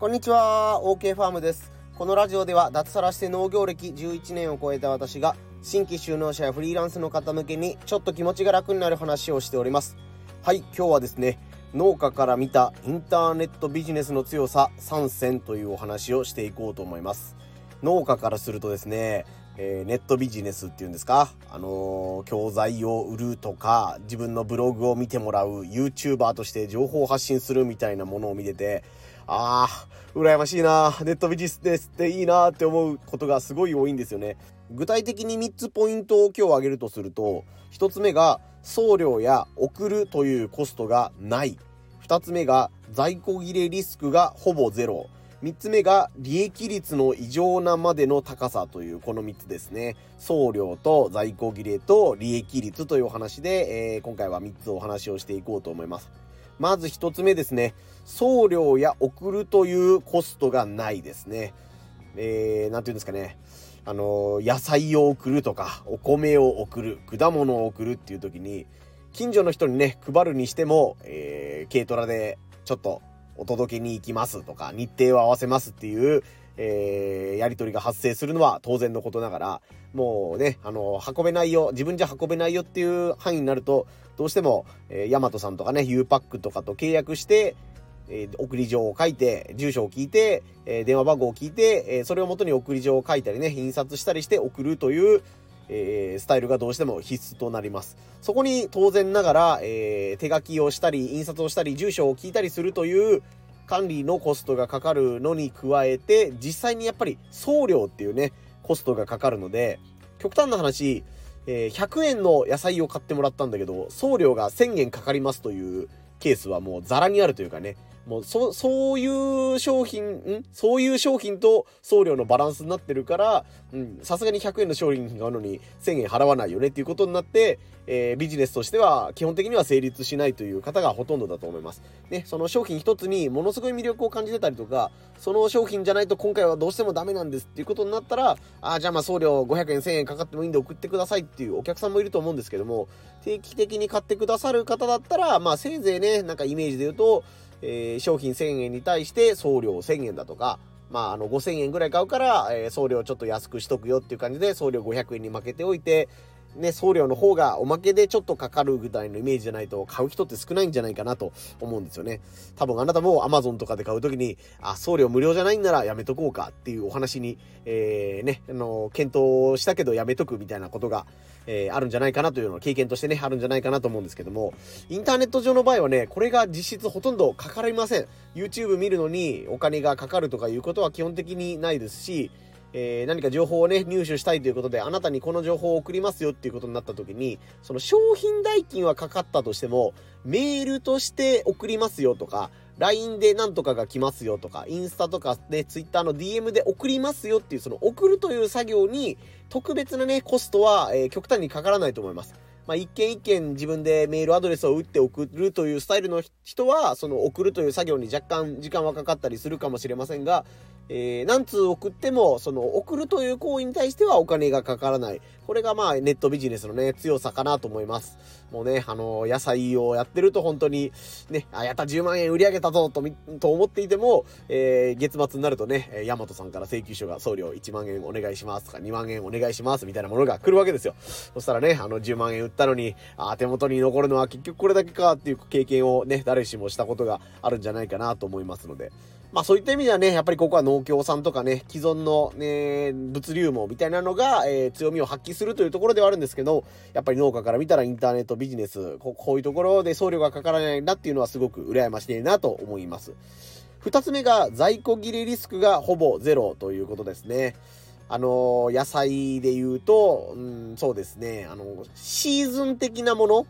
こんにちは。OK ファームです。このラジオでは脱サラして農業歴11年を超えた私が新規就農者やフリーランスの方向けにちょっと気持ちが楽になる話をしております。はい今日はですね農家から見たインターネットビジネスの強さ3選というお話をしていこうと思います。農家からするとですねえー、ネットビジネスっていうんですか、あのー、教材を売るとか、自分のブログを見てもらう、YouTuber として情報を発信するみたいなものを見てて、ああ、羨ましいな、ネットビジネスですっていいなって思うことがすごい多いんですよね。具体的に3つポイントを今日挙げるとすると、1つ目が送料や送るというコストがない。2つ目が在庫切れリスクがほぼゼロ。3つ目が利益率の異常なまでの高さというこの3つですね。送料と在庫切れと利益率というお話で、えー、今回は3つお話をしていこうと思います。まず1つ目ですね。送料や送るというコストがないですね。えー、なんて言うんですかね。あの野菜を送るとか、お米を送る、果物を送るっていう時に、近所の人にね、配るにしても、えー、軽トラでちょっとお届けに行きますとか、日程を合わせますっていう、えー、やり取りが発生するのは当然のことながら、もうね、あの、運べないよ、自分じゃ運べないよっていう範囲になると、どうしても、えー、ヤマトさんとかね、U パックとかと契約して、えー、送り状を書いて、住所を聞いて、えー、電話番号を聞いて、えー、それをもとに送り状を書いたりね、印刷したりして送るという、え、スタイルがどうしても必須となります。そこに当然ながら、え、手書きをしたり、印刷をしたり、住所を聞いたりするという管理のコストがかかるのに加えて、実際にやっぱり送料っていうね、コストがかかるので、極端な話、えー、100円の野菜を買ってもらったんだけど、送料が1000円かかりますというケースはもうザラにあるというかね、もうそ、そういう商品、ん？そういう商品と送料のバランスになってるから、うん、さすがに100円の商品があるのに1000円払わないよねっていうことになって、えー、ビジネスとしては基本的には成立しないという方がほとんどだと思います。ね、その商品一つにものすごい魅力を感じてたりとか、その商品じゃないと今回はどうしてもダメなんですっていうことになったら、あじゃあまあ送料500円1000円かかってもいいんで送ってくださいっていうお客さんもいると思うんですけども、定期的に買ってくださる方だったら、まあせいぜいね、なんかイメージで言うと、えー、商品1000円に対して送料1000円だとか、まあ、あの、5000円ぐらい買うから、えー、送料ちょっと安くしとくよっていう感じで、送料500円に負けておいて、ね、送料の方がおまけでちょっとかかるぐらいのイメージじゃないと買う人って少ないんじゃないかなと思うんですよね。多分あなたも Amazon とかで買うときに、あ、送料無料じゃないんならやめとこうかっていうお話に、えー、ね、あの、検討したけどやめとくみたいなことが、えー、あるんじゃないかなというのを経験としてね、あるんじゃないかなと思うんですけども、インターネット上の場合はね、これが実質ほとんどかかりません。YouTube 見るのにお金がかかるとかいうことは基本的にないですし、えー、何か情報をね、入手したいということで、あなたにこの情報を送りますよっていうことになった時に、その商品代金はかかったとしても、メールとして送りますよとか、LINE でなんとかが来ますよとか、インスタとかで Twitter の DM で送りますよっていう、その送るという作業に特別なね、コストは、えー、極端にかからないと思います。まあ、一件一件自分でメールアドレスを打って送るというスタイルの人は、その送るという作業に若干時間はかかったりするかもしれませんが、えー、何通送っても、その送るという行為に対してはお金がかからない。これがまあネットビジネスのね、強さかなと思います。もうね、あの野菜をやってると本当に、ね、あ、やった10万円売り上げたぞと、と思っていても、えー、月末になるとね、ヤマトさんから請求書が送料1万円お願いしますとか2万円お願いしますみたいなものが来るわけですよ。そしたらね、あの10万円売ったのに、あ、手元に残るのは結局これだけかっていう経験をね、誰しもしたことがあるんじゃないかなと思いますので、まあそういった意味ではね、やっぱりここは農協さんとかね、既存のね、物流網みたいなのが、えー、強みを発揮するというところではあるんですけど、やっぱり農家から見たらインターネットビジネス、ここういうところで送料がかからないなっていうのはすごく羨ましいなと思います。二つ目が在庫切れリスクがほぼゼロということですね。あの野菜で言うと、うん、そうですね、あの、シーズン的なもの？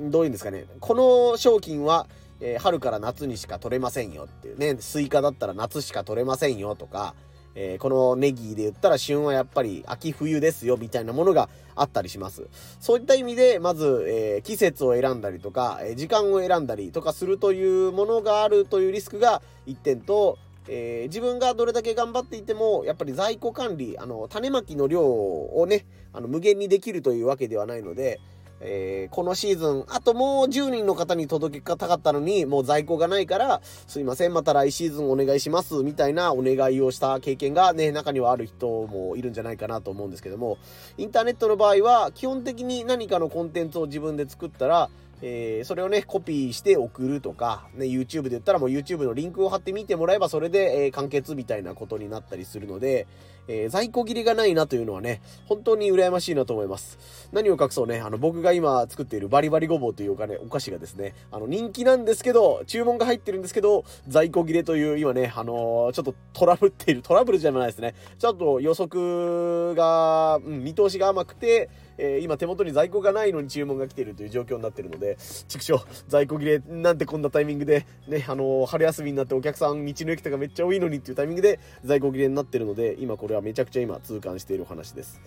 どういうんですかね。この商品は、えー、春から夏にしか取れませんよっていうね、スイカだったら夏しか取れませんよとか、えー、このネギで言ったら旬はやっぱり秋冬ですよみたいなものがあったりします。そういった意味で、まず、えー、季節を選んだりとか、え時間を選んだりとかするというものがあるというリスクが1点と、えー、自分がどれだけ頑張っていても、やっぱり在庫管理、あの、種まきの量をね、あの、無限にできるというわけではないので、えー、このシーズン、あともう10人の方に届けたかったのに、もう在庫がないから、すいません、また来シーズンお願いします、みたいなお願いをした経験がね、中にはある人もいるんじゃないかなと思うんですけども、インターネットの場合は、基本的に何かのコンテンツを自分で作ったら、えー、それをね、コピーして送るとか、ね、YouTube で言ったらもう YouTube のリンクを貼って見てもらえばそれで、えー、完結みたいなことになったりするので、えー、在庫切れがないなというのはね、本当に羨ましいなと思います。何を隠そうね、あの、僕が今作っているバリバリごぼうというお金、お菓子がですね、あの、人気なんですけど、注文が入ってるんですけど、在庫切れという今ね、あのー、ちょっとトラブっている、トラブルじゃないですね。ちょっと予測が、うん、見通しが甘くて、えー、今手元に在庫がないのに注文が来ているという状況になっているので、畜生、在庫切れなんてこんなタイミングで、ね、あのー、春休みになってお客さん道の駅とかめっちゃ多いのにっていうタイミングで在庫切れになってるので、今これはめちゃくちゃ今痛感しているお話です。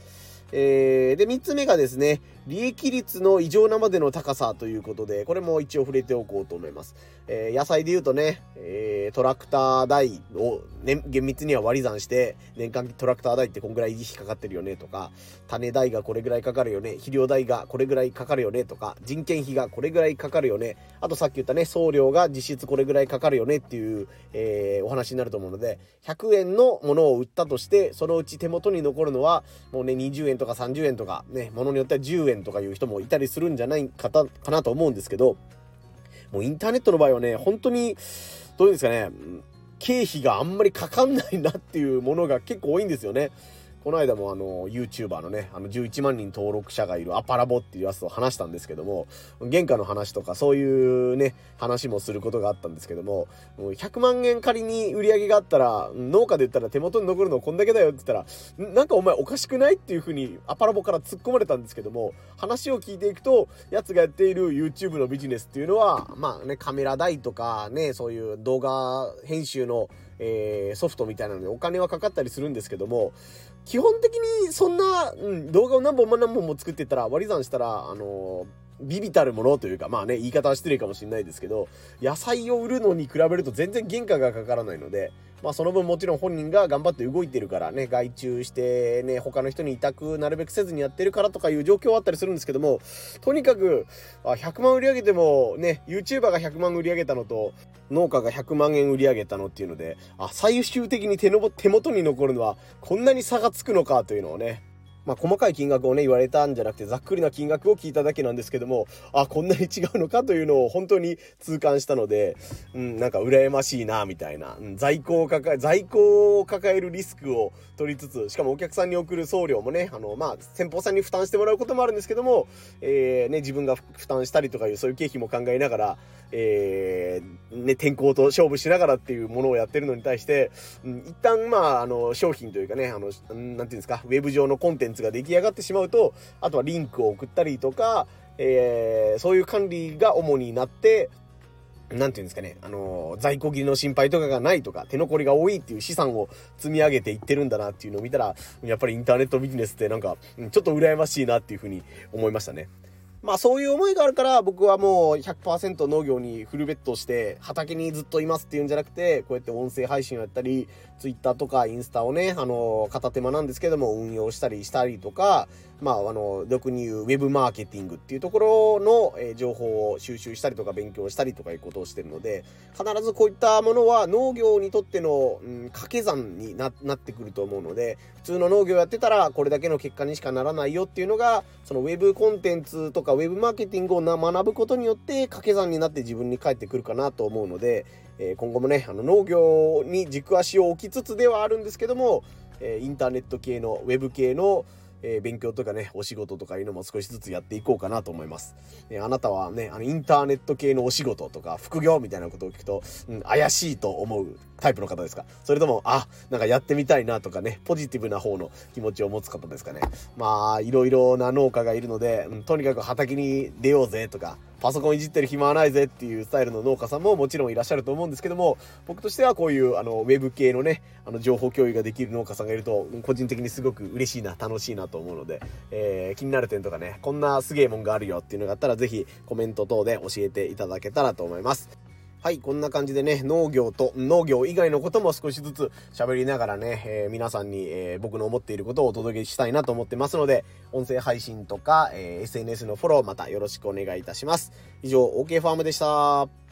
えー、で、3つ目がですね、利益率の異常なまでの高さということで、これも一応触れておこうと思います。えー、野菜で言うとね、えー、トラクター代を、ね、厳密には割り算して、年間トラクター代ってこんぐらい維持費かかってるよねとか、種代がこれぐらいかかるよね、肥料代がこれぐらいかかるよねとか、人件費がこれぐらいかかるよね、あとさっき言ったね、送料が実質これぐらいかかるよねっていう、えー、お話になると思うので、100円のものを売ったとして、そのうち手元に残るのは、もうね、20円ととか30円とか、ね、ものによっては10円とかいう人もいたりするんじゃないかかなと思うんですけど、もうインターネットの場合はね、本当に、どういうんですかね、経費があんまりかかんないなっていうものが結構多いんですよね。この間もあの、YouTuber のね、あの、11万人登録者がいるアパラボっていうやつと話したんですけども、原価の話とかそういうね、話もすることがあったんですけども、もう100万円仮に売り上げがあったら、農家で言ったら手元に残るのこんだけだよって言ったら、なんかお前おかしくないっていう風にアパラボから突っ込まれたんですけども、話を聞いていくと、やつがやっている YouTube のビジネスっていうのは、まあね、カメラ代とかね、そういう動画編集のえー、ソフトみたいなのでお金はかかったりするんですけども、基本的にそんな、うん、動画を何本も何本も作ってたら割り算したら、あのー、ビビたるものというか、まあね、言い方は失礼かもしれないですけど、野菜を売るのに比べると全然原価がかからないので、まあその分もちろん本人が頑張って動いてるからね、外注してね、他の人に委託なるべくせずにやってるからとかいう状況はあったりするんですけども、とにかく、100万売り上げてもね、YouTuber が100万売り上げたのと、農家が100万円売り上げたのっていうので、あ、最終的に手の手元に残るのはこんなに差がつくのかというのをね、まあ、細かい金額をね、言われたんじゃなくて、ざっくりな金額を聞いただけなんですけども、あ、こんなに違うのかというのを本当に痛感したので、うん、なんか羨ましいな、みたいな。うん、在庫を抱え、在庫を抱えるリスクを取りつつ、しかもお客さんに送る送料もね、あの、まあ、先方さんに負担してもらうこともあるんですけども、えー、ね、自分が負担したりとかいう、そういう経費も考えながら、えー、ね、天候と勝負しながらっていうものをやってるのに対して、うん、一旦、まあ、あの、商品というかね、あの、なんていうんですか、ウェブ上のコンテンツが出来上がってしまうと、あとはリンクを送ったりとか、えー、そういう管理が主になって、なんていうんですかね、あのー、在庫切りの心配とかがないとか、手残りが多いっていう資産を積み上げていってるんだなっていうのを見たら、やっぱりインターネットビジネスってなんか、ちょっと羨ましいなっていうふうに思いましたね。まあそういう思いがあるから僕はもう100%農業にフルベットして畑にずっといますっていうんじゃなくてこうやって音声配信をやったり Twitter とかインスタをねあの片手間なんですけども運用したりしたりとかまああの俗に言うウェブマーケティングっていうところの、え情報を収集したりとか勉強したりとかいうことをしてるので必ずこういったものは農業にとっての、うん、掛け算になってくると思うので普通の農業やってたらこれだけの結果にしかならないよっていうのがそのウェブコンテンツとかかウェブマーケティングを学ぶことによって掛け算になって自分に返ってくるかなと思うので、えー、今後もね、あの農業に軸足を置きつつではあるんですけども、えー、インターネット系のウェブ系のえー、勉強とかね、お仕事とかいうのも少しずつやっていこうかなと思います。えー、あなたはね、あの、インターネット系のお仕事とか、副業みたいなことを聞くと、うん、怪しいと思うタイプの方ですか？それとも、あ、なんかやってみたいなとかね、ポジティブな方の気持ちを持つ方ですかね？まあ、いろいろな農家がいるので、うん、とにかく畑に出ようぜとか、パソコンいじってる暇はないぜっていうスタイルの農家さんももちろんいらっしゃると思うんですけども、僕としてはこういうあのウェブ系のね、あの情報共有ができる農家さんがいると、個人的にすごく嬉しいな、楽しいなと思うので、えー、気になる点とかね、こんなすげえもんがあるよっていうのがあったらぜひコメント等で教えていただけたらと思います。はい、こんな感じでね、農業と農業以外のことも少しずつ喋りながらね、えー、皆さんに、えー、僕の思っていることをお届けしたいなと思ってますので、音声配信とか、えー、SNS のフォローまたよろしくお願いいたします。以上、OK ファームでした。